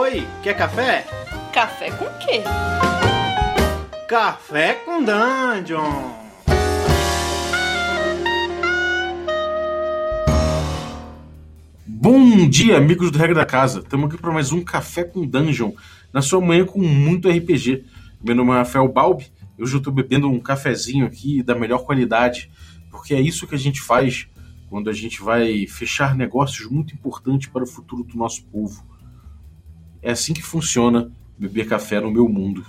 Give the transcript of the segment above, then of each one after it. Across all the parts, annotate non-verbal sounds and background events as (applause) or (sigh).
Oi, quer café? Café com quê? Café com Dungeon! Bom dia, amigos do Regra da Casa. Estamos aqui para mais um Café com Dungeon, na sua manhã com muito RPG. Meu nome é Rafael Balbi, hoje eu estou bebendo um cafezinho aqui da melhor qualidade, porque é isso que a gente faz quando a gente vai fechar negócios muito importantes para o futuro do nosso povo. É assim que funciona beber café no meu mundo.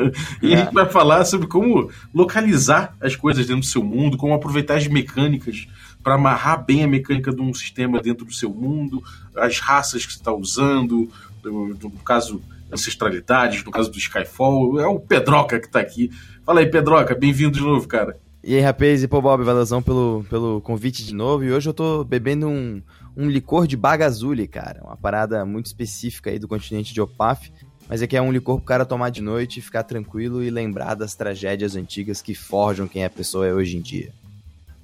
(laughs) e é. a gente vai falar sobre como localizar as coisas dentro do seu mundo, como aproveitar as mecânicas para amarrar bem a mecânica de um sistema dentro do seu mundo, as raças que você está usando, no, caso ancestralidades, no caso do Skyfall. É o Pedroca que está aqui. Fala aí, Pedroca, bem-vindo de novo, cara. E aí, rapaz, e pô, Bob, pelo, pelo convite de novo. E hoje eu tô bebendo um, um licor de bagazuli, cara. Uma parada muito específica aí do continente de Opaf. Mas é que é um licor pro cara tomar de noite, ficar tranquilo e lembrar das tragédias antigas que forjam quem a pessoa é hoje em dia.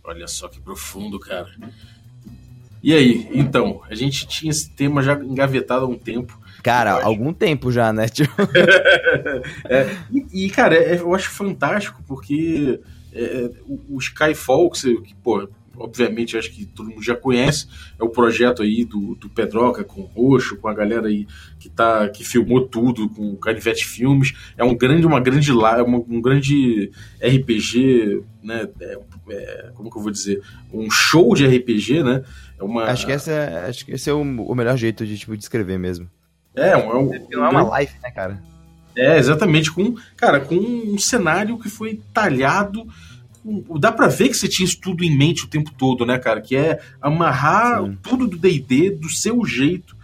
Olha só que profundo, cara. E aí, então, a gente tinha esse tema já engavetado há um tempo. Cara, algum tempo já, né? (laughs) É, e, e, cara, é, eu acho fantástico porque é, o, o Skyfall, que, você, que pô, obviamente acho que todo mundo já conhece, é o projeto aí do, do Pedroca com o Roxo, com a galera aí que, tá, que filmou tudo com o Canivete Filmes. É um grande, uma grande, uma, um grande RPG, né? É, é, como que eu vou dizer? Um show de RPG, né? É uma... Acho que, essa é, acho que esse é o, o melhor jeito de tipo, descrever mesmo. É, um, é um, não é uma live, né, cara? É, exatamente, com, cara, com um cenário que foi talhado dá para ver que você tinha isso tudo em mente o tempo todo, né, cara? Que é amarrar Sim. tudo do D&D do seu jeito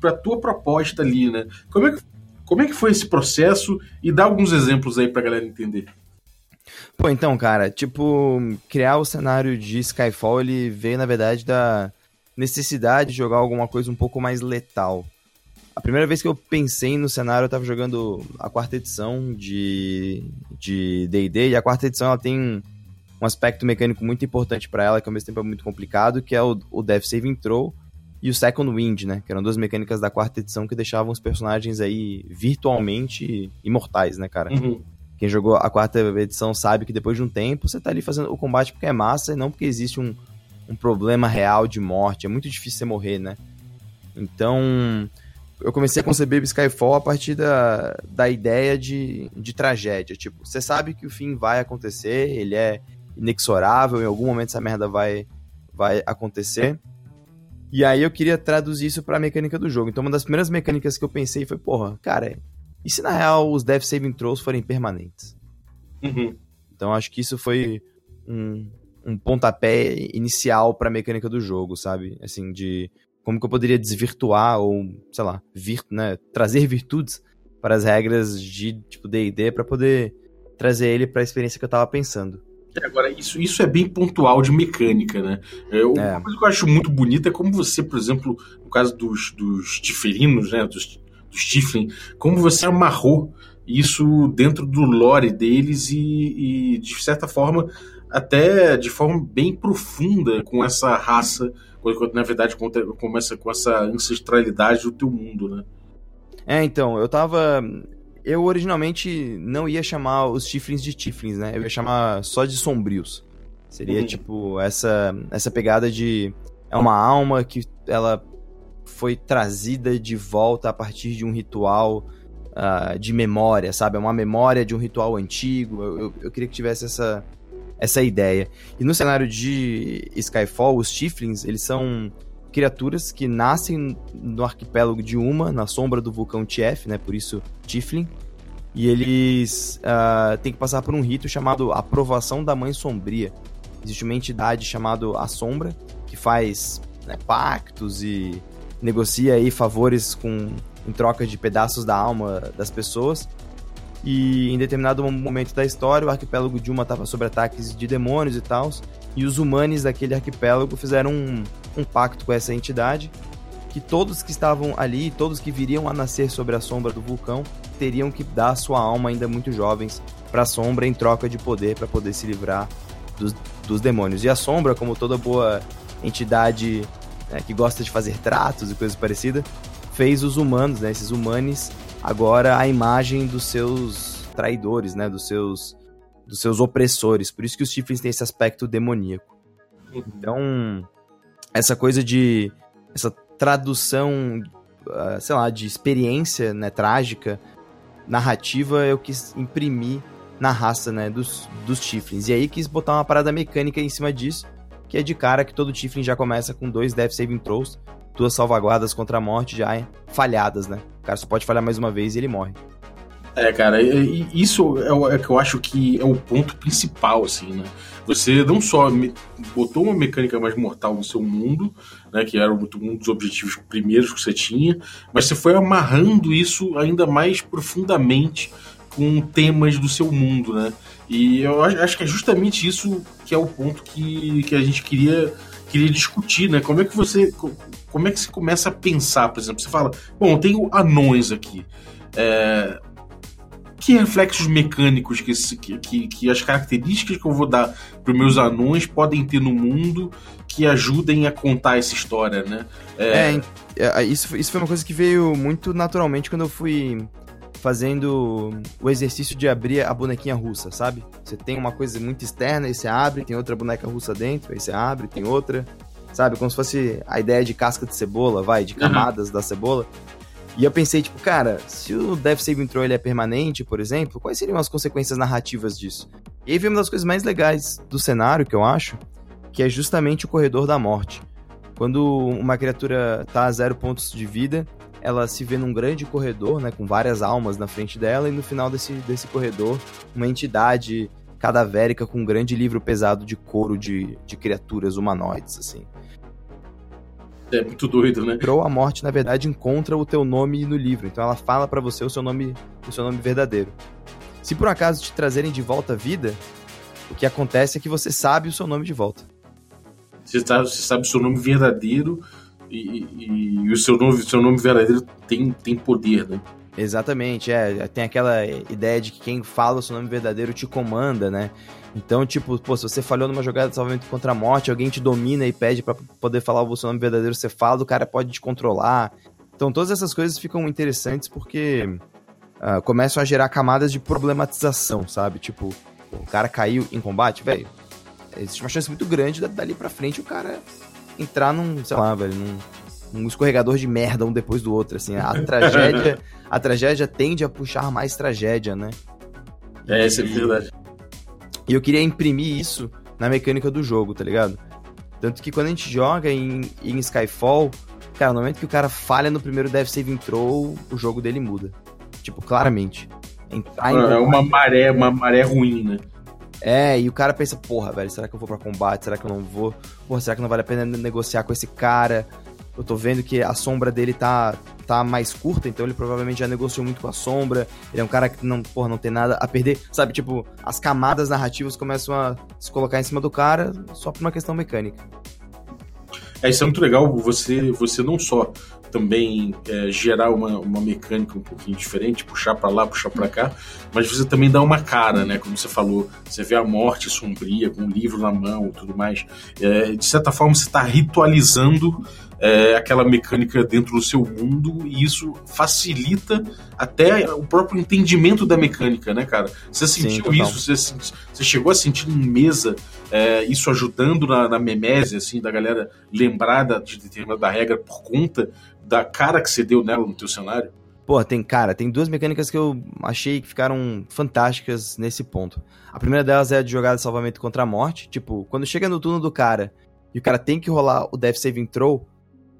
para tua proposta ali, né? Como é, que, como é que foi esse processo? E dá alguns exemplos aí pra galera entender. Pô, então, cara, tipo, criar o cenário de Skyfall, ele veio, na verdade, da necessidade de jogar alguma coisa um pouco mais letal. A primeira vez que eu pensei no cenário, eu tava jogando a quarta edição de de D&D, e a quarta edição ela tem um aspecto mecânico muito importante para ela, que ao mesmo tempo é muito complicado, que é o, o Death Saving Throw e o Second Wind, né? Que eram duas mecânicas da quarta edição que deixavam os personagens aí virtualmente imortais, né, cara? Uhum. Quem jogou a quarta edição sabe que depois de um tempo você tá ali fazendo o combate porque é massa e não porque existe um, um problema real de morte. É muito difícil você morrer, né? Então, eu comecei a conceber Skyfall a partir da, da ideia de, de tragédia. Tipo, você sabe que o fim vai acontecer, ele é inexorável, em algum momento essa merda vai, vai acontecer. E aí eu queria traduzir isso pra mecânica do jogo. Então uma das primeiras mecânicas que eu pensei foi, porra, cara, e se na real os Death Saving Throws forem permanentes? Uhum. Então acho que isso foi um, um pontapé inicial pra mecânica do jogo, sabe? Assim, de como que eu poderia desvirtuar ou, sei lá, vir, né, trazer (laughs) virtudes para as regras de tipo D&D para poder trazer ele para a experiência que eu estava pensando. É, agora, isso, isso é bem pontual de mecânica, né? Eu, é. Uma coisa que eu acho muito bonita é como você, por exemplo, no caso dos, dos tiferinos, né, dos, dos Tiflin, como você amarrou isso dentro do lore deles e, e, de certa forma, até de forma bem profunda com essa raça quando na verdade começa com essa ancestralidade do teu mundo, né? É, então, eu tava. Eu originalmente não ia chamar os Tiflins de Tiflins, né? Eu ia chamar só de sombrios. Seria uhum. tipo essa essa pegada de é uma alma que ela foi trazida de volta a partir de um ritual uh, de memória, sabe? É uma memória de um ritual antigo. Eu, eu, eu queria que tivesse essa essa ideia. E no cenário de Skyfall, os Tiflins, eles são criaturas que nascem no arquipélago de Uma, na sombra do vulcão Tief, né? Por isso Tiflin. E eles uh, têm que passar por um rito chamado Aprovação da Mãe Sombria. Existe uma entidade chamada A Sombra, que faz né, pactos e negocia aí favores com, em troca de pedaços da alma das pessoas. E em determinado momento da história, o arquipélago de Uma estava sob ataques de demônios e tal. E os humanos daquele arquipélago fizeram um, um pacto com essa entidade. Que todos que estavam ali, todos que viriam a nascer sobre a sombra do vulcão, teriam que dar sua alma ainda muito jovens para a sombra em troca de poder para poder se livrar dos, dos demônios. E a sombra, como toda boa entidade né, que gosta de fazer tratos e coisas parecidas, fez os humanos, né, esses humanos, agora a imagem dos seus traidores, né, dos seus dos seus opressores. Por isso que os Tiflins têm esse aspecto demoníaco. Então, essa coisa de essa tradução, uh, sei lá, de experiência, né, trágica, narrativa, eu quis imprimir na raça, né, dos, dos Tiflins. E aí quis botar uma parada mecânica em cima disso, que é de cara que todo Tiflin já começa com dois Death Saving Throws, duas salvaguardas contra a morte já falhadas, né? O cara só pode falhar mais uma vez e ele morre. É, cara, isso é o é que eu acho que é o ponto principal, assim, né? Você não só botou uma mecânica mais mortal no seu mundo, né, que era um dos objetivos primeiros que você tinha, mas você foi amarrando isso ainda mais profundamente com temas do seu mundo, né? E eu acho que é justamente isso que é o ponto que, que a gente queria queria discutir, né? Como é que você como é que você começa a pensar, por exemplo, você fala, bom, eu tenho anões aqui. É, que reflexos mecânicos que, que, que, as características que eu vou dar para os meus anões podem ter no mundo que ajudem a contar essa história, né? É, é, é isso, isso foi uma coisa que veio muito naturalmente quando eu fui fazendo o exercício de abrir a bonequinha russa, sabe? Você tem uma coisa muito externa, aí você abre, tem outra boneca russa dentro, aí você abre, tem outra, sabe? Como se fosse a ideia de casca de cebola, vai, de camadas uhum. da cebola. E eu pensei, tipo, cara, se o Death Saving Throw ele é permanente, por exemplo, quais seriam as consequências narrativas disso? E aí vem uma das coisas mais legais do cenário, que eu acho, que é justamente o Corredor da Morte. Quando uma criatura tá a zero pontos de vida, ela se vê num grande corredor, né, com várias almas na frente dela, e no final desse, desse corredor, uma entidade cadavérica com um grande livro pesado de couro de, de criaturas humanoides, assim. É muito doido, né? Crow, a morte, na verdade, encontra o teu nome no livro. Então ela fala para você o seu nome, o seu nome verdadeiro. Se por acaso te trazerem de volta à vida, o que acontece é que você sabe o seu nome de volta. Você sabe, você sabe o seu nome verdadeiro, e, e, o seu nome, seu nome verdadeiro tem, tem poder, né? Exatamente, é. Tem aquela ideia de que quem fala o seu nome verdadeiro te comanda, né? Então, tipo, pô, se você falhou numa jogada de salvamento contra a morte, alguém te domina e pede para poder falar o seu nome verdadeiro, você fala, o cara pode te controlar. Então, todas essas coisas ficam interessantes porque uh, começam a gerar camadas de problematização, sabe? Tipo, o cara caiu em combate, velho. Existe uma chance muito grande dali pra frente o cara entrar num, sei lá, velho, num, num escorregador de merda um depois do outro, assim. A (laughs) tragédia, a tragédia tende a puxar mais tragédia, né? É, isso é verdade. E eu queria imprimir isso na mecânica do jogo, tá ligado? Tanto que quando a gente joga em, em Skyfall, cara, no momento que o cara falha no primeiro Death Saving Throw, o jogo dele muda. Tipo, claramente. é uma maré, uma maré ruim, né? É, e o cara pensa, porra, velho, será que eu vou para combate? Será que eu não vou? Porra, será que não vale a pena negociar com esse cara? Eu tô vendo que a sombra dele tá, tá mais curta, então ele provavelmente já negociou muito com a sombra. Ele é um cara que não, porra, não tem nada a perder. Sabe, tipo, as camadas narrativas começam a se colocar em cima do cara só por uma questão mecânica. É, isso é muito legal, você, você não só também é, gerar uma, uma mecânica um pouquinho diferente, puxar para lá, puxar para cá, mas você também dá uma cara, né? Como você falou, você vê a morte sombria com o livro na mão e tudo mais. É, de certa forma, você está ritualizando é, aquela mecânica dentro do seu mundo e isso facilita até o próprio entendimento da mecânica, né, cara? Você sentiu Sim, isso? Você, você, chegou a sentir em mesa é, isso ajudando na, na memese, assim, da galera lembrar da, de determinada regra por conta da cara que você deu nela no teu cenário? Pô, tem, cara, tem duas mecânicas que eu achei que ficaram fantásticas nesse ponto. A primeira delas é a de jogada de salvamento contra a morte. Tipo, quando chega no turno do cara e o cara tem que rolar o Death Saving Throw,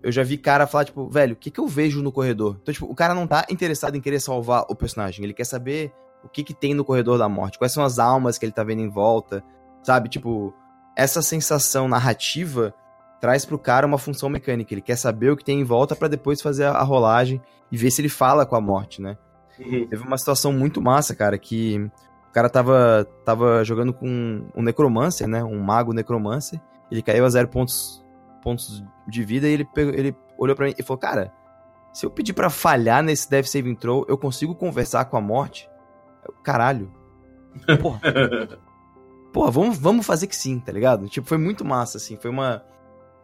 eu já vi cara falar, tipo, velho, o que, que eu vejo no corredor? Então, tipo, o cara não tá interessado em querer salvar o personagem. Ele quer saber o que, que tem no corredor da morte, quais são as almas que ele tá vendo em volta, sabe? Tipo, essa sensação narrativa traz pro cara uma função mecânica. Ele quer saber o que tem em volta para depois fazer a rolagem e ver se ele fala com a morte, né? Uhum. Teve uma situação muito massa, cara, que o cara tava, tava jogando com um necromancer, né? Um mago necromancer. Ele caiu a zero pontos, pontos de vida e ele, pegou, ele olhou para mim e falou: Cara, se eu pedir para falhar nesse Death Saving Throw, eu consigo conversar com a morte? Eu, Caralho. (laughs) Porra. Porra, vamos, vamos fazer que sim, tá ligado? Tipo, foi muito massa, assim. Foi uma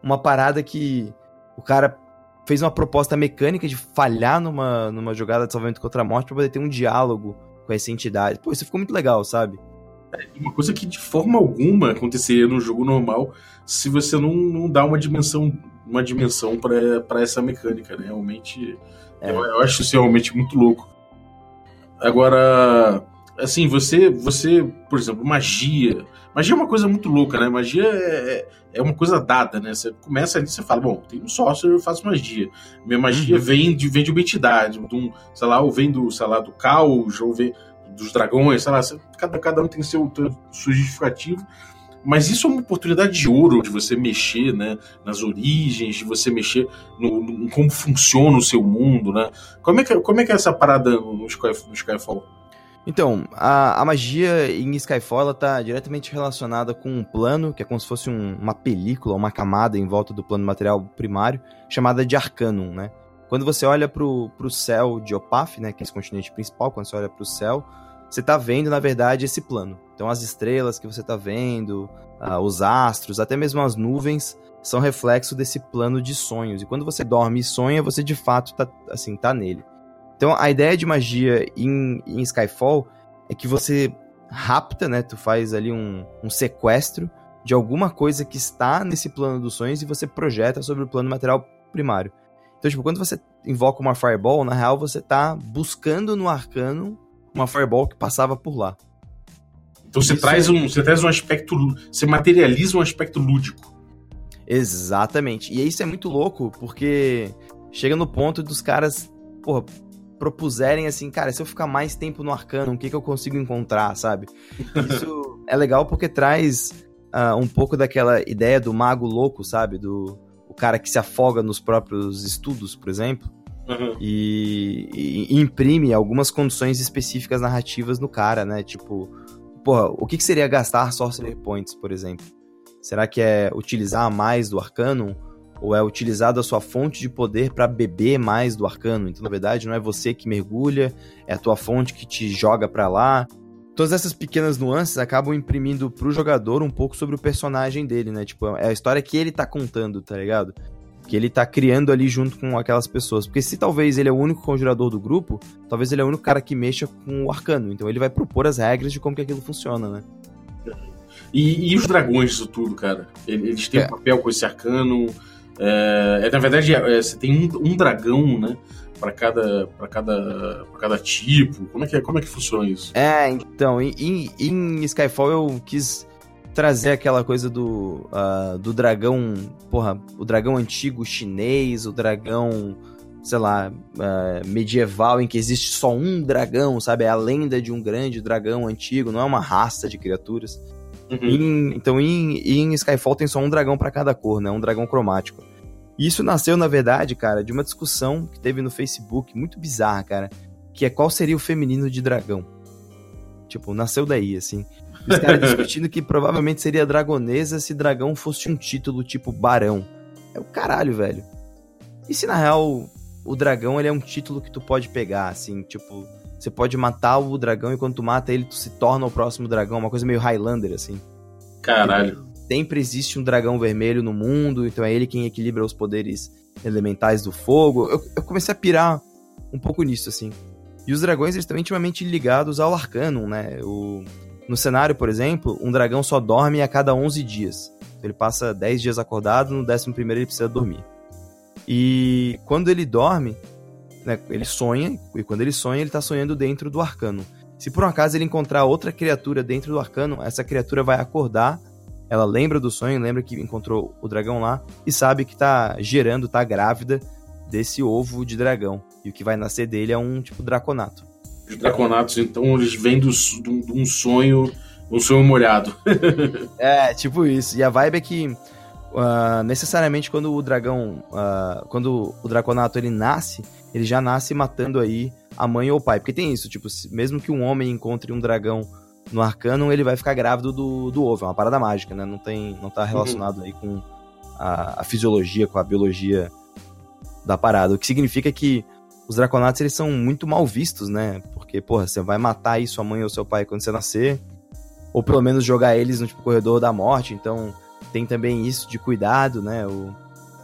uma parada que o cara fez uma proposta mecânica de falhar numa, numa jogada de salvamento contra a morte pra poder ter um diálogo com essa entidade. Pô, isso ficou muito legal, sabe? É uma coisa que de forma alguma aconteceria no jogo normal se você não, não dá uma dimensão uma dimensão para essa mecânica, né? Realmente, é. eu, eu acho isso realmente muito louco. Agora, assim, você, você, por exemplo, magia. Magia é uma coisa muito louca, né? Magia é, é uma coisa dada, né? Você começa ali e você fala, bom, tem um sorcerer, eu faço magia. Minha magia uhum. vem, de, vem de uma entidade, de um, sei lá, ou vem do, sei lá, do caos, ou vem dos dragões, sei lá, cada, cada um tem seu, seu justificativo. Mas isso é uma oportunidade de ouro de você mexer né, nas origens, de você mexer no, no como funciona o seu mundo, né? Como é que, como é, que é essa parada no, Sky, no Skyfall? Então, a, a magia em Skyfall está diretamente relacionada com um plano, que é como se fosse um, uma película, uma camada em volta do plano material primário, chamada de Arcanum, né? Quando você olha para o céu de Opaf, né, que é esse continente principal, quando você olha para o céu, você está vendo, na verdade, esse plano. Então, as estrelas que você está vendo, uh, os astros, até mesmo as nuvens, são reflexo desse plano de sonhos. E quando você dorme e sonha, você de fato tá, assim, tá nele. Então, a ideia de magia em, em Skyfall é que você rapta, né? Tu faz ali um, um sequestro de alguma coisa que está nesse plano dos sonhos e você projeta sobre o plano material primário. Então, tipo, quando você invoca uma Fireball, na real você tá buscando no arcano uma Fireball que passava por lá. Então você traz, um, você traz um aspecto. Você materializa um aspecto lúdico. Exatamente. E isso é muito louco, porque chega no ponto dos caras, porra, propuserem assim, cara, se eu ficar mais tempo no arcano, o que, que eu consigo encontrar, sabe? Isso (laughs) é legal porque traz uh, um pouco daquela ideia do mago louco, sabe? Do o cara que se afoga nos próprios estudos, por exemplo. Uhum. E, e, imprime algumas condições específicas narrativas no cara, né? Tipo, porra, o que, que seria gastar Sorcerer Points, por exemplo? Será que é utilizar mais do Arcanum? Ou é utilizar da sua fonte de poder para beber mais do Arcano? Então, na verdade, não é você que mergulha, é a tua fonte que te joga para lá. Todas essas pequenas nuances acabam imprimindo pro jogador um pouco sobre o personagem dele, né? Tipo, é a história que ele tá contando, tá ligado? que ele tá criando ali junto com aquelas pessoas. Porque se talvez ele é o único conjurador do grupo, talvez ele é o único cara que mexa com o arcano. Então ele vai propor as regras de como que aquilo funciona, né? E, e os dragões disso tudo, cara? Eles têm é. um papel com esse arcano. É, é na verdade, é, você tem um, um, dragão, né? Para cada, pra cada, pra cada tipo. Como é, que, é, como é que funciona isso? É, então, em, em Skyfall eu quis trazer aquela coisa do, uh, do dragão, porra, o dragão antigo chinês, o dragão, sei lá, uh, medieval, em que existe só um dragão, sabe? É a lenda de um grande dragão antigo, não é uma raça de criaturas. Uhum. Em, então, em, em Skyfall tem só um dragão para cada cor, né? Um dragão cromático. E isso nasceu, na verdade, cara, de uma discussão que teve no Facebook, muito bizarra, cara, que é qual seria o feminino de dragão. Tipo, nasceu daí, assim. Os caras (laughs) discutindo que provavelmente seria dragonesa se dragão fosse um título tipo barão. É o caralho, velho. E se na real o dragão ele é um título que tu pode pegar, assim, tipo, você pode matar o dragão e quando tu mata ele, tu se torna o próximo dragão, uma coisa meio Highlander, assim. Caralho. Sempre existe um dragão vermelho no mundo, então é ele quem equilibra os poderes elementais do fogo. Eu, eu comecei a pirar um pouco nisso, assim. E os dragões, eles estão intimamente ligados ao Arcanum, né? O, no cenário, por exemplo, um dragão só dorme a cada 11 dias. Ele passa 10 dias acordado, no 11 ele precisa dormir. E quando ele dorme, né, ele sonha, e quando ele sonha, ele está sonhando dentro do arcano. Se por um acaso ele encontrar outra criatura dentro do arcano, essa criatura vai acordar, ela lembra do sonho, lembra que encontrou o dragão lá, e sabe que está gerando, está grávida desse ovo de dragão. E o que vai nascer dele é um tipo draconato. Os draconatos, então, eles vêm de um sonho, um sonho molhado. (laughs) é, tipo isso. E a vibe é que uh, necessariamente quando o dragão, uh, quando o draconato ele nasce, ele já nasce matando aí a mãe ou o pai. Porque tem isso, tipo, mesmo que um homem encontre um dragão no arcano, ele vai ficar grávido do, do ovo. É uma parada mágica, né? Não, tem, não tá relacionado uhum. aí com a, a fisiologia, com a biologia da parada. O que significa que os draconatos eles são muito mal vistos, né? Porque, porra, você vai matar aí sua mãe ou seu pai quando você nascer, ou pelo menos jogar eles no tipo, corredor da morte, então tem também isso de cuidado, né? O,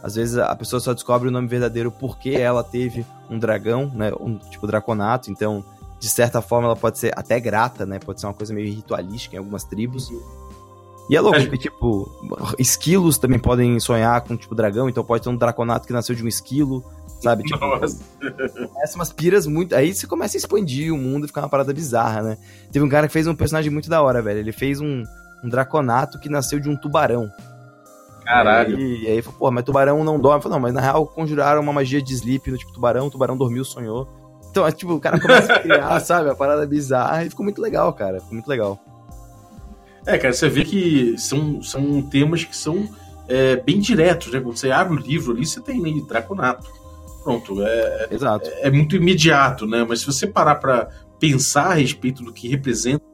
Às vezes a pessoa só descobre o nome verdadeiro porque ela teve um dragão, né? Um tipo draconato, então de certa forma ela pode ser até grata, né? Pode ser uma coisa meio ritualística em algumas tribos. E é louco, porque, tipo, esquilos também podem sonhar com, tipo, dragão, então pode ter um draconato que nasceu de um esquilo, sabe? Tipo, Nossa. começa umas piras muito. Aí você começa a expandir o mundo e fica uma parada bizarra, né? Teve um cara que fez um personagem muito da hora, velho. Ele fez um, um draconato que nasceu de um tubarão. Caralho. E aí, falou, pô, mas tubarão não dorme. Eu falei, não, mas na real conjuraram uma magia de sleep no tipo tubarão, o tubarão dormiu, sonhou. Então, é tipo, o cara começa a criar, (laughs) sabe, a parada bizarra e ficou muito legal, cara. Ficou muito legal. É, cara, você vê que são, são temas que são é, bem diretos, né? Quando você abre o livro ali, você tem ali Draconato. Pronto, é, Exato. é muito imediato, né? Mas se você parar pra pensar a respeito do que representa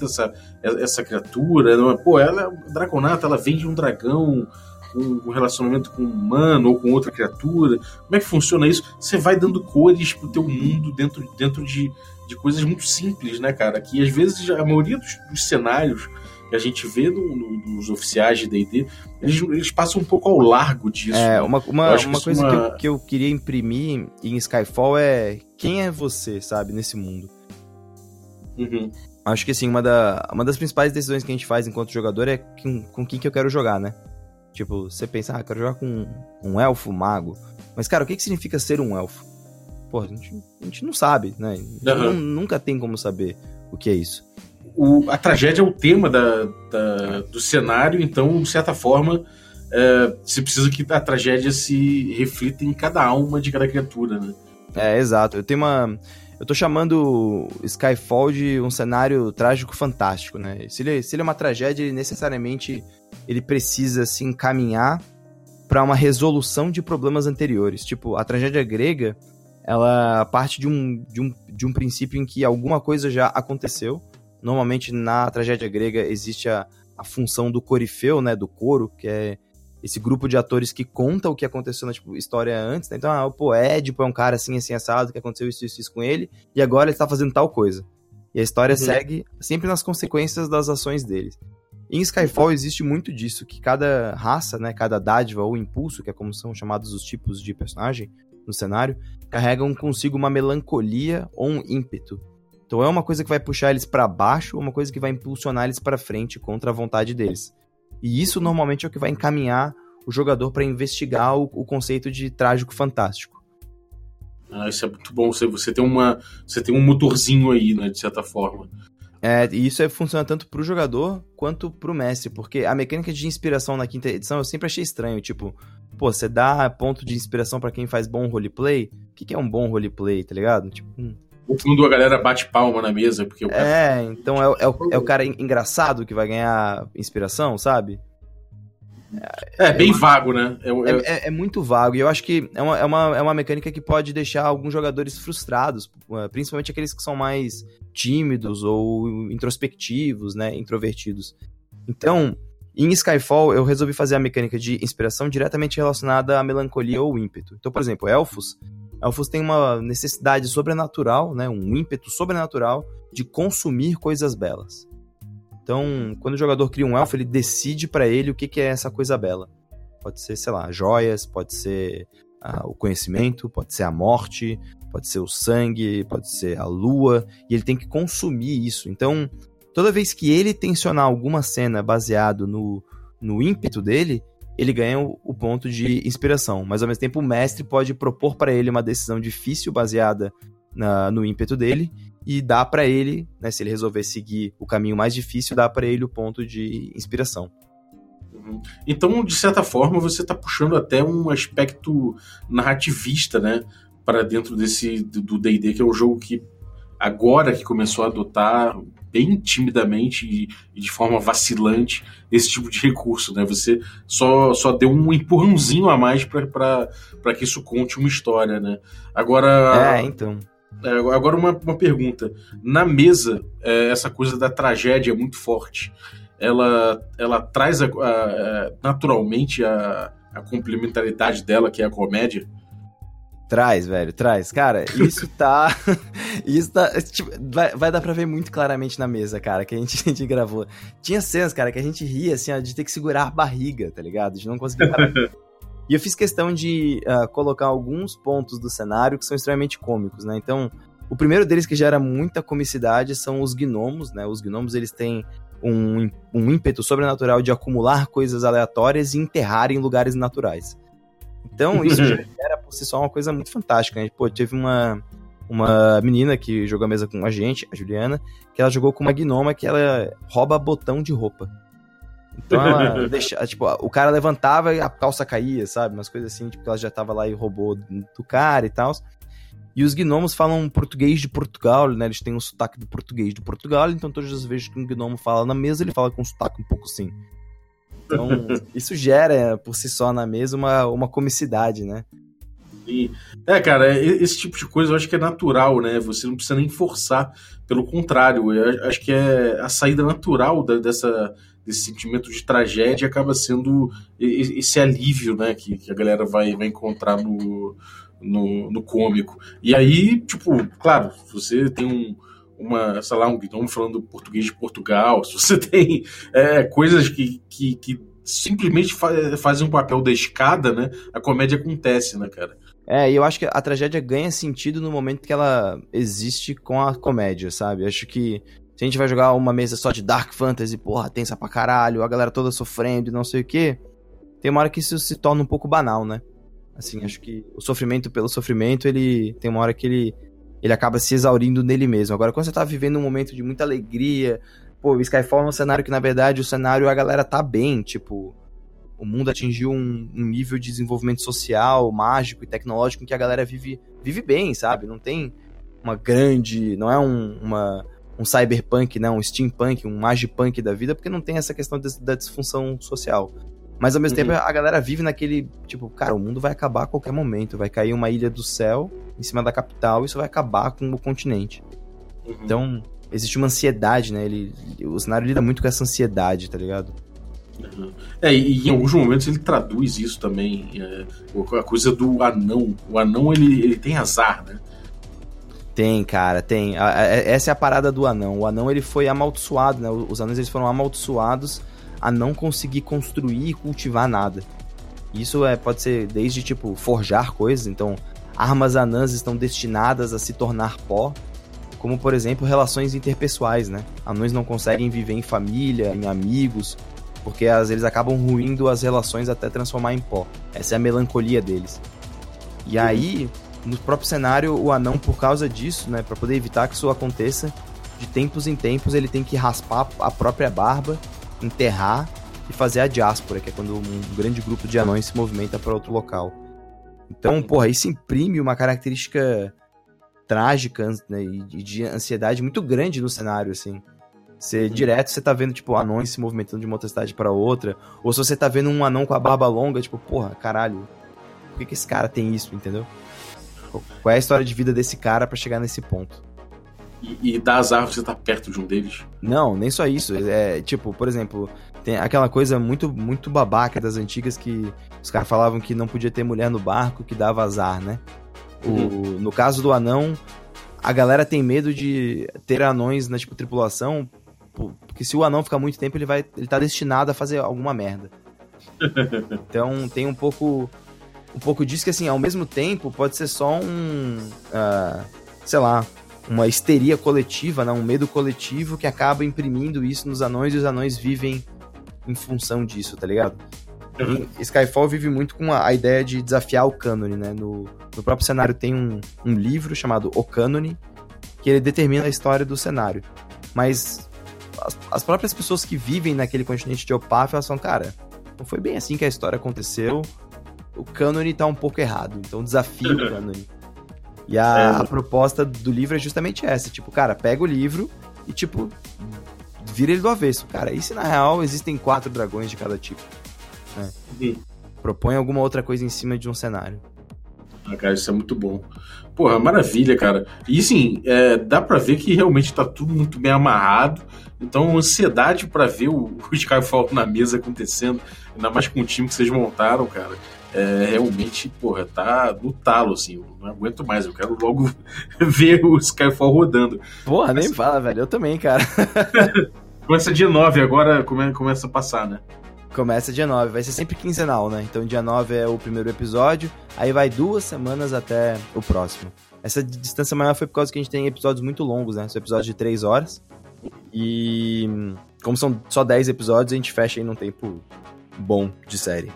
essa, essa criatura, é? pô, ela, Draconato, ela vem de um dragão com relacionamento com um humano ou com outra criatura. Como é que funciona isso? Você vai dando cores pro teu mundo dentro, dentro de, de coisas muito simples, né, cara? Que às vezes a maioria dos, dos cenários que a gente vê no, no, nos oficiais de D&D, eles, eles passam um pouco ao largo disso. É, né? uma, uma, que uma coisa é que, uma- eu, que eu queria imprimir em Skyfall é quem é você, sabe, nesse mundo. Uhum. Acho que assim, uma, da, uma das principais decisões que a gente faz enquanto jogador é com, com quem que eu quero jogar, né? Tipo, você pensa, ah, quero jogar com um elfo mago. Mas, cara, o que, que significa ser um elfo? Pô, a gente, a gente não sabe, né? Aham. não- nunca tem como saber o que é isso. o- a tragédia é o tema da, da- do cenário, então, de certa forma, é, você precisa que a tragédia se reflita em cada alma de cada criatura, né? É, exato. Eu tenho uma. Eu tô chamando Skyfall de um cenário trágico fantástico, né? Se ele, se ele é uma tragédia, ele necessariamente ele precisa se encaminhar para uma resolução de problemas anteriores. Tipo, a tragédia grega, ela parte de um, de um, de um princípio em que alguma coisa já aconteceu. Normalmente na tragédia grega existe a, a função do corifeu, né, do coro, que é esse grupo de atores que conta o que aconteceu na tipo, história antes, né? Então, ah, pô, Édipo é um cara assim, assim, assado, que aconteceu isso, isso, isso com ele, e agora ele tá fazendo tal coisa. E a história Uhum. segue sempre nas consequências das ações dele. Em Skyfall existe muito disso, que cada raça, né, cada dádiva ou impulso, que é como são chamados os tipos de personagem no cenário, carregam consigo uma melancolia ou um ímpeto. Então é uma coisa que vai puxar eles pra baixo, uma coisa que vai impulsionar eles pra frente contra a vontade deles. E isso normalmente é o que vai encaminhar o jogador pra investigar o, o conceito de trágico fantástico. Ah, isso é muito bom. Você, você, tem uma, você tem um motorzinho aí, né, de certa forma. É, e isso é, funciona tanto pro jogador quanto pro mestre, porque a mecânica de inspiração na quinta edição eu sempre achei estranho. Tipo, pô, você dá ponto de inspiração pra quem faz bom roleplay? O que, que é um bom roleplay, tá ligado? Tipo, hum. Quando a galera bate palma na mesa, porque o cara É, então é, o- é, o, é o cara en- engraçado que vai ganhar inspiração, sabe? É bem vago, né? É, É, é- é- é muito vago. E eu acho que é uma, é, uma, é uma mecânica que pode deixar alguns jogadores frustrados, eh, principalmente aqueles que são mais tímidos ou introspectivos, né? Introvertidos. Então, em Skyfall, eu resolvi fazer a mecânica de inspiração diretamente relacionada à melancolia ou ímpeto. Então, por exemplo, elfos. Elfos têm uma necessidade sobrenatural, né? Um ímpeto sobrenatural de consumir coisas belas. Então, quando o jogador cria um elfo, ele decide pra ele o que, que é essa coisa bela. Pode ser, sei lá, joias, pode ser ah, o conhecimento, pode ser a morte, pode ser o sangue, pode ser a lua, e ele tem que consumir isso. Então, toda vez que ele tensionar alguma cena baseado no, no ímpeto dele, ele ganha o, o ponto de inspiração. Mas ao mesmo tempo, o mestre pode propor para ele uma decisão difícil baseada na- no ímpeto dele e dá pra ele, né, se ele resolver seguir o caminho mais difícil, dá pra ele o ponto de inspiração. Uhum. Então, de certa forma, você está puxando até um aspecto narrativista, né? Para dentro desse do D&D, que é um jogo que agora que começou a adotar bem timidamente e, e de forma vacilante esse tipo de recurso, né? Você só, só deu um empurrãozinho a mais para que isso conte uma história, né? Agora, É, então. É, agora uma, uma pergunta. Na mesa, é, essa coisa da tragédia é muito forte. Ela, ela traz a- a- naturalmente a, a complementaridade dela, que é a comédia. Traz, velho, traz. Cara, isso tá. (laughs) isso tá. tipo, vai, vai dar pra ver muito claramente na mesa, cara, que a gente, (laughs) a gente gravou. Tinha cenas, cara, que a gente ria, assim, ó, de ter que segurar a barriga, tá ligado? De não conseguir. (laughs) E eu fiz questão de uh, colocar alguns pontos do cenário que são extremamente cômicos, né? Então, o primeiro deles que gera muita comicidade são os gnomos, né? Os gnomos, eles têm um, um ímpeto sobrenatural de acumular coisas aleatórias e enterrar em lugares naturais. Então, (laughs) isso era por si só uma coisa muito fantástica, né? Pô, teve uma, uma menina que jogou a mesa com a gente, a Juliana, que ela jogou com uma gnoma que ela rouba botão de roupa. Então ela (laughs) deixa, tipo, o cara levantava e a calça caía, sabe? Umas coisas assim, tipo, ela já tava lá e roubou do cara e tal. E os gnomos falam português de Portugal, né? Eles têm um sotaque do português de Portugal, então todas as vezes que um gnomo fala na mesa, ele fala com um sotaque um pouco assim. Então, (laughs) isso gera por si só na mesa uma, uma comicidade, né? É, cara, esse tipo de coisa eu acho que é natural, né? Você não precisa nem forçar. Pelo contrário, eu acho que é a saída natural da, dessa, desse sentimento de tragédia acaba sendo esse alívio, né? Que, que a galera vai, vai encontrar no, no, no cômico. E aí, tipo, claro, você tem um, uma, sei lá, um gnome falando português de Portugal, (laughs) se você tem é, coisas que, que, que simplesmente fa fazem um papel da escada, né? A comédia acontece, né, cara? É, e eu acho que a tragédia ganha sentido no momento que ela existe com a comédia, sabe? Acho que se a gente vai jogar uma mesa só de Dark Fantasy, porra, tensa pra caralho, a galera toda sofrendo e não sei o quê, tem uma hora que isso se torna um pouco banal, né? Assim, acho que o sofrimento pelo sofrimento, ele tem uma hora que ele, ele acaba se exaurindo nele mesmo. Agora, quando você tá vivendo um momento de muita alegria, pô, o Skyfall é um cenário que, na verdade, o cenário a galera tá bem, tipo, o mundo atingiu um, um nível de desenvolvimento social, mágico e tecnológico em que a galera vive, vive bem, sabe? Não tem uma grande. Não é um, uma, um cyberpunk, né? um steampunk, um magipunk da vida, porque não tem essa questão de, da disfunção social. Mas ao mesmo uhum. tempo a galera vive naquele, tipo, cara, o mundo vai acabar a qualquer momento. Vai cair uma ilha do céu em cima da capital e isso vai acabar com o continente. Uhum. Então, existe uma ansiedade, né? Ele, o cenário lida muito com essa ansiedade, tá ligado? É, e em alguns momentos ele traduz isso também. É, a coisa do anão. O anão, ele, ele tem azar, né? Tem, cara, tem. Essa é a parada do anão. O anão, ele foi amaldiçoado, né? Os anões, eles foram amaldiçoados a não conseguir construir e cultivar nada. Isso é, pode ser desde tipo forjar coisas, então armas anãs estão destinadas a se tornar pó, como por exemplo relações interpessoais, né? Anões não conseguem viver em família, em amigos, porque as, eles acabam ruindo as relações até transformar em pó. Essa é a melancolia deles. E aí, no próprio cenário, o anão, por causa disso, né, para poder evitar que isso aconteça, de tempos em tempos ele tem que raspar a própria barba enterrar e fazer a diáspora, que é quando um grande grupo de anões se movimenta para outro local. Então, porra, isso imprime uma característica trágica né, e de ansiedade muito grande no cenário, assim. Você, direto, você tá vendo, tipo, anões se movimentando de uma outra cidade para outra. Ou se você tá vendo um anão com a barba longa, tipo, porra, caralho, por que, que esse cara tem isso, entendeu? Qual é a história de vida desse cara para chegar nesse ponto? e, e dá azar você estar tá perto de um deles. Não, nem só isso. É tipo, por exemplo, tem aquela coisa muito, muito babaca das antigas que os caras falavam que não podia ter mulher no barco que dava azar, né? Uhum. O, no caso do anão, a galera tem medo de ter anões na tipo tripulação, porque se o anão ficar muito tempo, ele vai, ele tá destinado a fazer alguma merda. (laughs) então tem um pouco, um pouco disso que assim, ao mesmo tempo pode ser só um, uh, sei lá, uma histeria coletiva, né? um medo coletivo que acaba imprimindo isso nos anões e os anões vivem em função disso, tá ligado? Uhum. Skyfall vive muito com a, a, ideia de desafiar o cânone, né? No, no próprio cenário tem um, um livro chamado O Cânone, que ele determina a história do cenário. Mas as, as próprias pessoas que vivem naquele continente de Opaf, elas falam, cara, não foi bem assim que a história aconteceu, o cânone tá um pouco errado, então desafia o cânone. E a, é. a, proposta do livro é justamente essa, tipo, cara, pega o livro e, tipo, vira ele do avesso. Cara, e se na real existem quatro dragões de cada tipo? Né? Uhum. Propõe alguma outra coisa em cima de um cenário. Ah, cara, isso é muito bom. Porra, maravilha, cara. E sim, é, dá pra ver que realmente tá tudo muito bem amarrado. Então, ansiedade para ver o, (laughs) o Skyfall na mesa acontecendo, ainda mais com o time que vocês montaram, cara é, realmente, porra, tá no talo, assim. Eu não aguento mais, eu quero logo (laughs) ver o Skyfall rodando. Porra, nem fala, velho. Eu também, cara. (laughs) começa dia 9, agora come, começa a passar, né? Começa dia 9, vai ser sempre quinzenal, né? Então dia 9 é o primeiro episódio, aí vai duas semanas até o próximo. Essa distância maior foi por causa que a gente tem episódios muito longos, né? São episódios de 3 horas. E como são só 10 episódios, a gente fecha aí num tempo bom de série.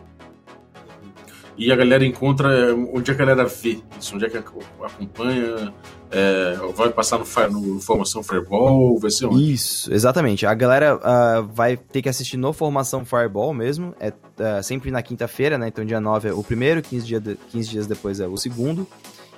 E a galera encontra onde a galera vê isso, onde é que acompanha, é, vai passar no, no Formação Fireball, vai ser onde? Isso, exatamente. A galera uh, vai ter que assistir no Formação Fireball mesmo, é uh, sempre na quinta-feira, né? Então dia 9 é o primeiro, 15, dia de, 15 dias depois é o segundo.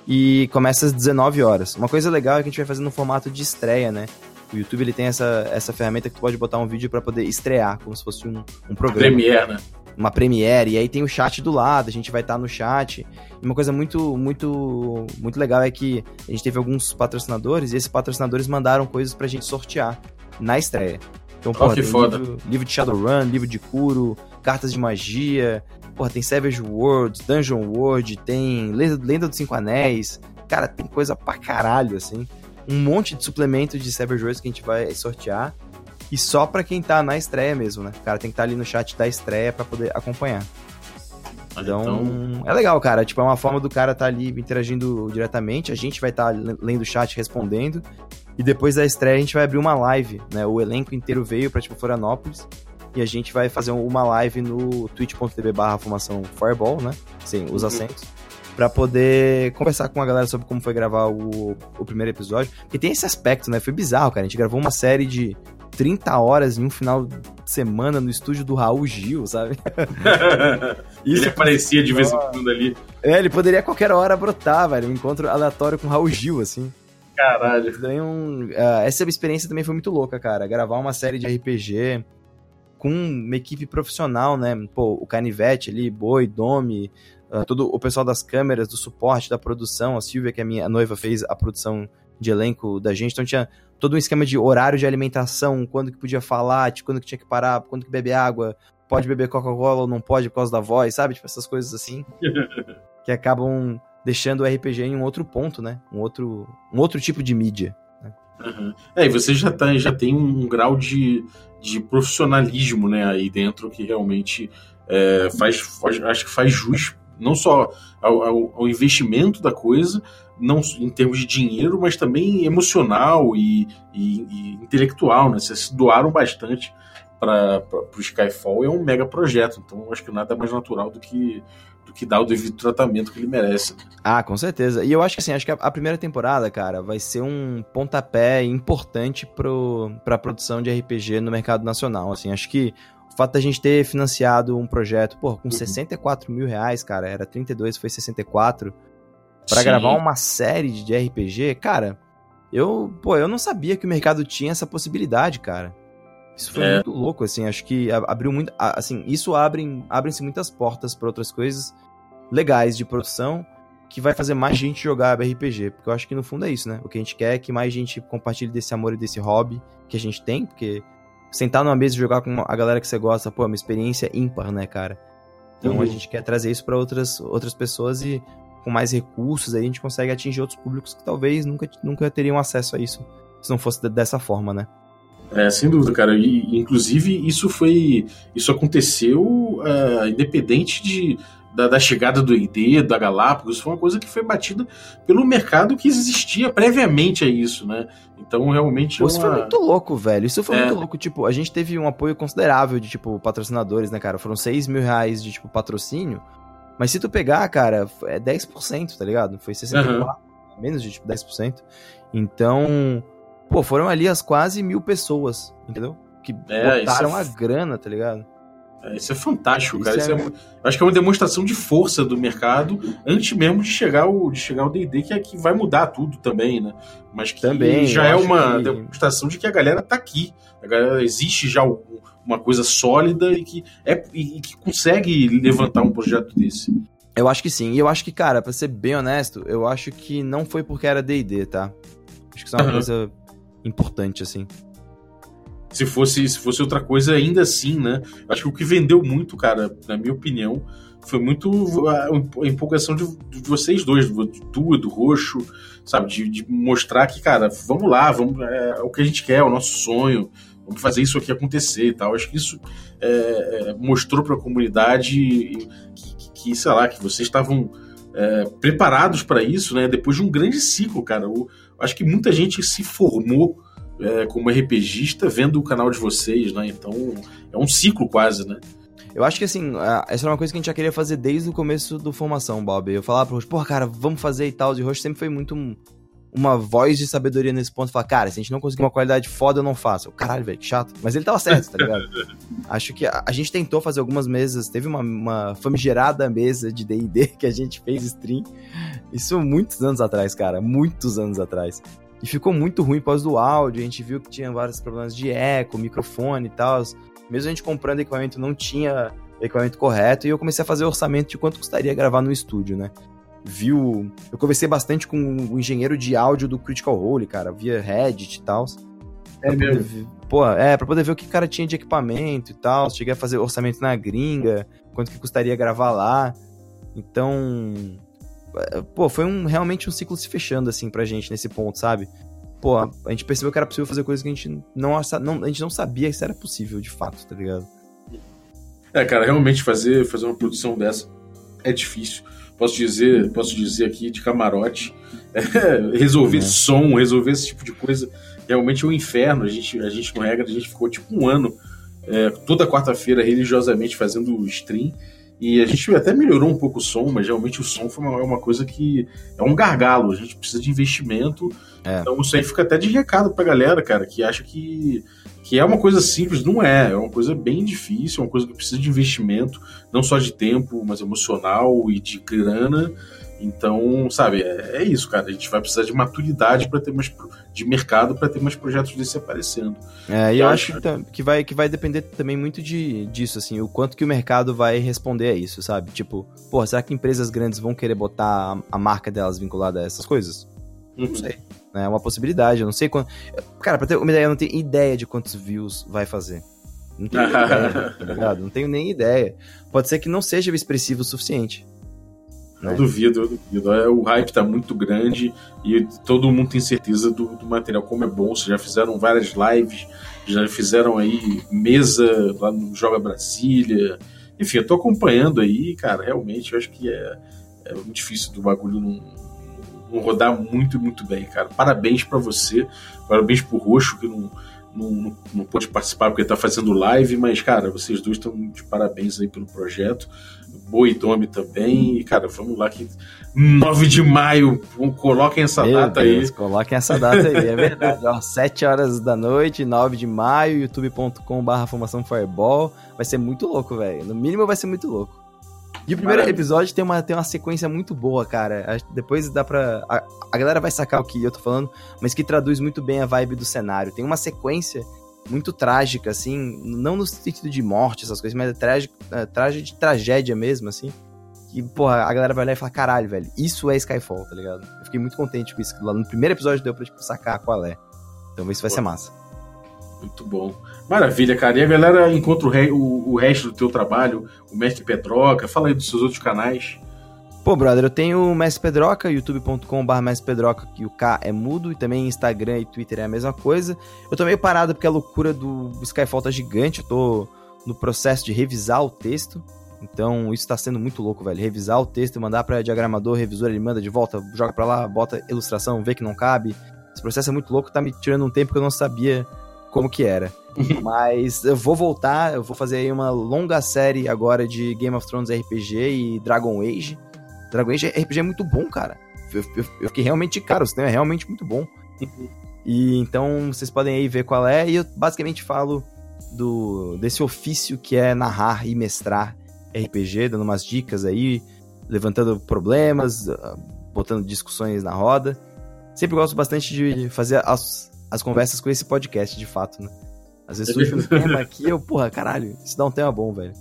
E começa às 19 horas. Uma coisa legal é que a gente vai fazer no formato de estreia, né? O YouTube ele tem essa, essa ferramenta que tu pode botar um vídeo para poder estrear, como se fosse um, um programa. Premiere, né? Uma Premiere, e aí tem o chat do lado, a gente vai estar tá no chat. E uma coisa muito, muito, muito legal é que a gente teve alguns patrocinadores, e esses patrocinadores mandaram coisas pra gente sortear na estreia. Então, pô, oh, que foda. Livro, livro de Shadowrun, livro de Kuro, cartas de magia, porra, tem Savage Worlds, Dungeon World, tem Lenda dos Cinco Anéis. Cara, tem coisa pra caralho, assim um monte de suplemento de Cyber Joys que a gente vai sortear. E só para quem tá na estreia mesmo, né? O cara tem que estar tá ali no chat da estreia para poder acompanhar. Então, então, é legal, cara. Tipo, é uma forma do cara estar tá ali interagindo diretamente. A gente vai estar tá lendo o chat, respondendo. E depois da estreia a gente vai abrir uma live, né? O elenco inteiro veio pra, tipo, Florianópolis. E a gente vai fazer uma live no twitch.tv barra formação Fireball, né? Sem os uhum. acentos para poder conversar com a galera sobre como foi gravar o, o primeiro episódio. Porque tem esse aspecto, né? Foi bizarro, cara. A gente gravou uma série de 30 horas em um final de semana no estúdio do Raul Gil, sabe? Isso (laughs) ele aparecia de vez em quando ali. É, ele poderia a qualquer hora brotar, velho. Um encontro aleatório com o Raul Gil, assim. Caralho. Um, uh, essa experiência também foi muito louca, cara. Gravar uma série de RPG com uma equipe profissional, né? Pô, o Canivete ali, Boi, Domi, uh, todo o pessoal das câmeras, do suporte, da produção, a Silvia, que é a minha a noiva, fez a produção de elenco da gente, então tinha todo um esquema de horário de alimentação, quando que podia falar, tipo, quando que tinha que parar, quando que beber água, pode beber Coca-Cola ou não pode por causa da voz, sabe? Tipo, essas coisas assim, (laughs) que acabam deixando o RPG em um outro ponto, né? Um outro, um outro tipo de mídia. Né? Uhum. É, e você já, tá, já tem um grau de, de profissionalismo, né, aí dentro que realmente é, faz, faz, acho que faz jus não só ao, ao, ao, investimento da coisa, não em termos de dinheiro, mas também emocional e, e, e intelectual, né? Vocês se doaram bastante para o Skyfall, é um mega projeto, então acho que nada mais natural do que do que dar o devido tratamento que ele merece. Ah, com certeza. E eu acho que assim, acho que a, primeira temporada, cara, vai ser um pontapé importante para a produção de RPG no mercado nacional. Assim, acho que fato da gente ter financiado um projeto, pô, com uhum. 64 mil reais, cara, era 32, foi 64, para gravar uma série de RPG, cara, eu, pô, eu não sabia que o mercado tinha essa possibilidade, cara. Isso foi é. muito louco, assim, acho que abriu muito, assim, isso abre, abrem-se muitas portas para outras coisas legais de produção que vai fazer mais gente jogar RPG, porque eu acho que no fundo é isso, né? O que a gente quer é que mais gente compartilhe desse amor e desse hobby que a gente tem, porque sentar numa mesa e jogar com a galera que você gosta, pô, é uma experiência ímpar, né, cara? Então uhum. a gente quer trazer isso para outras, outras pessoas e com mais recursos aí a gente consegue atingir outros públicos que talvez nunca, nunca teriam acesso a isso se não fosse dessa forma, né? É, sem dúvida, cara. E, inclusive, isso foi. Isso aconteceu uh, independente de, da, da chegada do ID, da Galápagos, foi uma coisa que foi batida pelo mercado que existia previamente a isso, né? Então, realmente. É uma... Isso foi muito louco, velho. Isso foi é. muito louco. Tipo, a gente teve um apoio considerável de, tipo, patrocinadores, né, cara? Foram 6 mil reais de, tipo, patrocínio. Mas se tu pegar, cara, é 10%, tá ligado? Foi 64%, uhum. menos de, tipo, 10%. Então, pô, foram ali as quase mil pessoas, entendeu? Que é, botaram é... a grana, tá ligado? É, isso é fantástico, isso cara. É... Isso é, acho que é uma demonstração de força do mercado antes mesmo de chegar o de chegar o D&D que é que vai mudar tudo também, né? Mas que também, já é uma que... demonstração de que a galera tá aqui. A galera existe já uma coisa sólida e que é e que consegue levantar um projeto desse. Eu acho que sim. E eu acho que, cara, pra ser bem honesto, eu acho que não foi porque era D&D, tá? Acho que isso é uma uhum. coisa importante assim se fosse, se fosse outra coisa, ainda assim, né? Acho que o que vendeu muito, cara, na minha opinião, foi muito a, empolgação de, de vocês dois, do tu e do Roxo, sabe? De, de, mostrar que, cara, vamos lá, vamos, é, é, o que a gente quer, é o nosso sonho, vamos fazer isso aqui acontecer e tal. Acho que isso é, é, mostrou para a comunidade que, que, sei lá, que vocês estavam é, preparados para isso, né? Depois de um grande ciclo, cara. Eu, acho que muita gente se formou é, como RPGista vendo o canal de vocês, né? Então é um ciclo quase, né? Eu acho que assim, essa era uma coisa que a gente já queria fazer desde o começo do formação, Bob. Eu falava pro Roxo, porra, cara, vamos fazer e tal. E o Roxo sempre foi muito uma voz de sabedoria nesse ponto. Falar, cara, se a gente não conseguir uma qualidade foda, eu não faço. Eu, Caralho, velho, que chato. Mas ele tava certo, tá ligado? (laughs) Acho que a, a, gente tentou fazer algumas mesas. Teve uma, uma famigerada mesa de D&D que a gente fez stream. Isso muitos anos atrás, cara. Muitos anos atrás. E ficou muito ruim por causa do áudio. A gente viu que tinha vários problemas de eco, microfone e tal. Mesmo a gente comprando equipamento, não tinha equipamento correto. E eu comecei a fazer orçamento de quanto custaria gravar no estúdio, né? Viu. Eu conversei bastante com o engenheiro de áudio do Critical Role, cara, via Reddit e tal. É mesmo? Pô, é, pra poder ver o que o cara tinha de equipamento e tal. Cheguei a fazer orçamento na gringa, quanto que custaria gravar lá. Então, pô, foi um, realmente um ciclo se fechando, assim, pra gente nesse ponto, sabe? Pô, a, a gente percebeu que era possível fazer coisas que a gente não, não, a gente não sabia se era possível, de fato, tá ligado? É, cara, realmente fazer, fazer uma produção dessa é difícil. Posso dizer, posso dizer aqui de camarote, (laughs) é, resolver uhum. som, resolver esse tipo de coisa, realmente é um inferno. A gente, a gente no regra, a gente ficou tipo um ano é, toda quarta-feira religiosamente fazendo stream e a gente até melhorou um pouco o som, mas realmente o som foi uma, uma coisa que é um gargalo. A gente precisa de investimento. É. Então isso aí fica até de recado pra galera, cara, que acha que, que é uma coisa simples. Não é. É uma coisa bem difícil, é uma coisa que precisa de investimento, não só de tempo, mas emocional e de grana. Então, sabe, é, é, isso, cara. A gente vai precisar de maturidade para ter mais de mercado para ter mais projetos desse aparecendo. É, e eu, eu acho que, que, vai, que vai depender também muito de, disso, assim, o quanto que o mercado vai responder a isso, sabe? Tipo, pô, será que empresas grandes vão querer botar a, a marca delas vinculada a essas coisas? Uhum. Não sei. É uma possibilidade, eu não sei quanto. Cara, pra ter uma ideia, eu não tenho ideia de quantos views vai fazer. Não tenho (laughs) ideia, tá ligado? Não tenho nem ideia. Pode ser que não seja expressivo o suficiente. Eu duvido, eu duvido. É, o hype tá muito grande e todo mundo tem certeza do, do material, como é bom. Vocês já fizeram várias lives, já fizeram aí mesa lá no Joga Brasília. Enfim, eu tô acompanhando aí, cara, realmente eu acho que é, é muito difícil do bagulho não, não rodar muito, muito bem, cara. Parabéns para você, parabéns pro Roxo, que não, não, não, não pôde participar porque tá fazendo live, mas, cara, vocês dois estão de parabéns aí pelo projeto. Boi Dome também. E, cara, vamos lá que 9 de maio, coloquem essa Meu data Deus, aí. Coloquem essa data aí, é verdade. Ó, 7 horas da noite, 9 de maio, youtube.com/barra formação Fireball. Vai ser muito louco, velho. No mínimo vai ser muito louco. E o primeiro Maravilha. episódio tem uma, tem uma sequência muito boa, cara. Depois dá pra. A, a galera vai sacar o que eu tô falando, mas que traduz muito bem a vibe do cenário. Tem uma sequência muito trágica, assim, não no sentido de morte, essas coisas, mas é trágica, é, trágica de tragédia mesmo, assim. Que, porra, a galera vai lá e fala, caralho, velho, isso é Skyfall, tá ligado? Eu fiquei muito contente com isso. Lá no primeiro episódio deu pra, tipo, sacar qual é. Então isso vai Pô. ser massa. Muito bom. Maravilha, cara. E a galera encontra o, o, o resto do teu trabalho, o Mestre Pedroca, fala aí dos seus outros canais. Pô, brother, eu tenho o Mestre Pedroca, youtube.com.br Mestre Pedroca, que o K é mudo, e também Instagram e Twitter é a mesma coisa. Eu tô meio parado porque a loucura do Skyfall tá gigante, eu tô no processo de revisar o texto. Então, isso tá sendo muito louco, velho. Revisar o texto, mandar pra diagramador, revisor, ele manda de volta, joga pra lá, bota ilustração, vê que não cabe. Esse processo é muito louco, tá me tirando um tempo que eu não sabia como que era. (laughs) Mas eu vou voltar, eu vou fazer aí uma longa série agora de Game of Thrones RPG e Dragon Age. Dragon Age RPG é muito bom, cara. Eu, eu, eu fiquei realmente caro, o sistema é realmente muito bom. e então vocês podem aí ver qual é. E eu basicamente falo do desse ofício que é narrar e mestrar RPG, dando umas dicas aí, levantando problemas, botando discussões na roda. Sempre gosto bastante de fazer as, as conversas com esse podcast, de fato, né? Às vezes surge um tema (laughs) aqui, eu, porra, caralho, isso dá um tema bom, velho.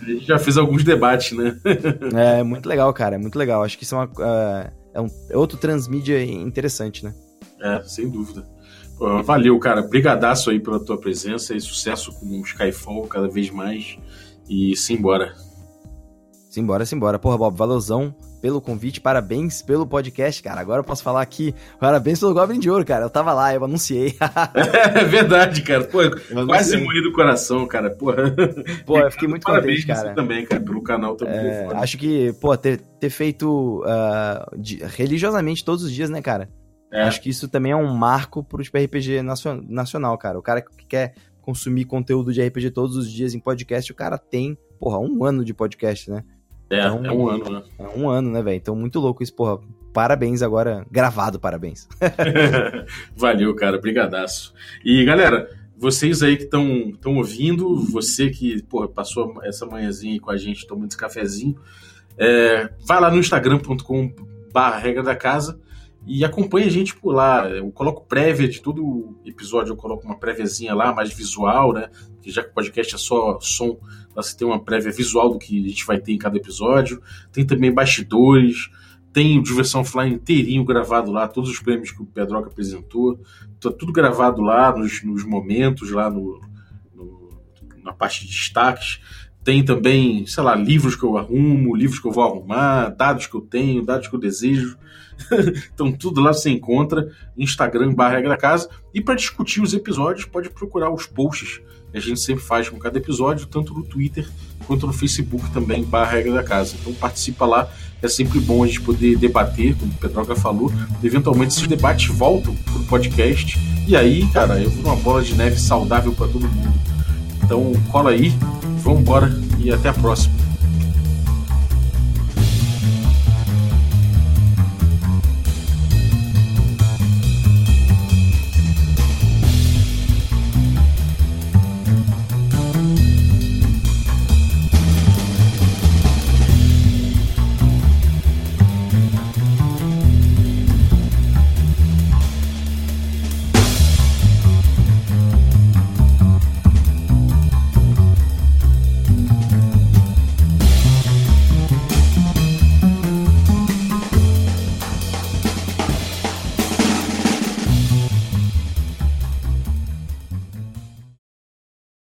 A gente já fez alguns debates, né? (laughs) é, muito legal, cara, é muito legal. Acho que isso é, uma, uh, é, um, é outro transmídia interessante, né? É, sem dúvida. Pô, valeu, cara. Brigadaço aí pela tua presença e sucesso com o Skyfall cada vez mais. E simbora. Simbora, simbora. Porra, Bob, valeuzão pelo convite, parabéns pelo podcast, cara. Agora eu posso falar aqui, parabéns pelo Goblin de Ouro, cara. Eu tava lá, eu anunciei. (laughs) é verdade, cara. Pô, quase morri do coração, cara. Porra. Pô, eu fiquei muito parabéns contente, cara. também, cara, pelo canal também. É, acho que, pô, ter, ter feito uh, de, religiosamente todos os dias, né, cara? É. Acho que isso também é um marco pro RPG nacional, cara. O cara que quer consumir conteúdo de RPG todos os dias em podcast, o cara tem, porra, um ano de podcast, né? É, então, é um ano, né? É um ano, né, velho? Então, muito louco isso, porra. Parabéns agora, gravado, parabéns. (laughs) Valeu, cara, brigadaço. E, galera, vocês aí que estão ouvindo, você que porra, passou essa manhãzinha com a gente tomando esse cafezinho, é, vai lá no instagram.com barra regra da casa e acompanha a gente por lá. Eu coloco prévia de todo episódio, eu coloco uma préviazinha lá, mais visual, né? Que já que o podcast é só som, você tem uma prévia visual do que a gente vai ter em cada episódio. Tem também bastidores, tem o Diversão Fly inteirinho gravado lá, todos os prêmios que o Pedroca apresentou. Tá tudo gravado lá, nos, nos momentos, lá no, no, na parte de destaques. Tem também, sei lá, livros que eu arrumo, livros que eu vou arrumar, dados que eu tenho, dados que eu desejo. (laughs) então tudo lá você encontra, Instagram barra Regra Casa. E para discutir os episódios, pode procurar os posts que a gente sempre faz com cada episódio, tanto no Twitter quanto no Facebook também, barra Regra da Casa. Então participa lá, é sempre bom a gente poder debater, como o Pedroca falou. Eventualmente esses debates voltam pro podcast. E aí, cara, eu vou uma bola de neve saudável para todo mundo. Então cola aí, vamos embora e até a próxima.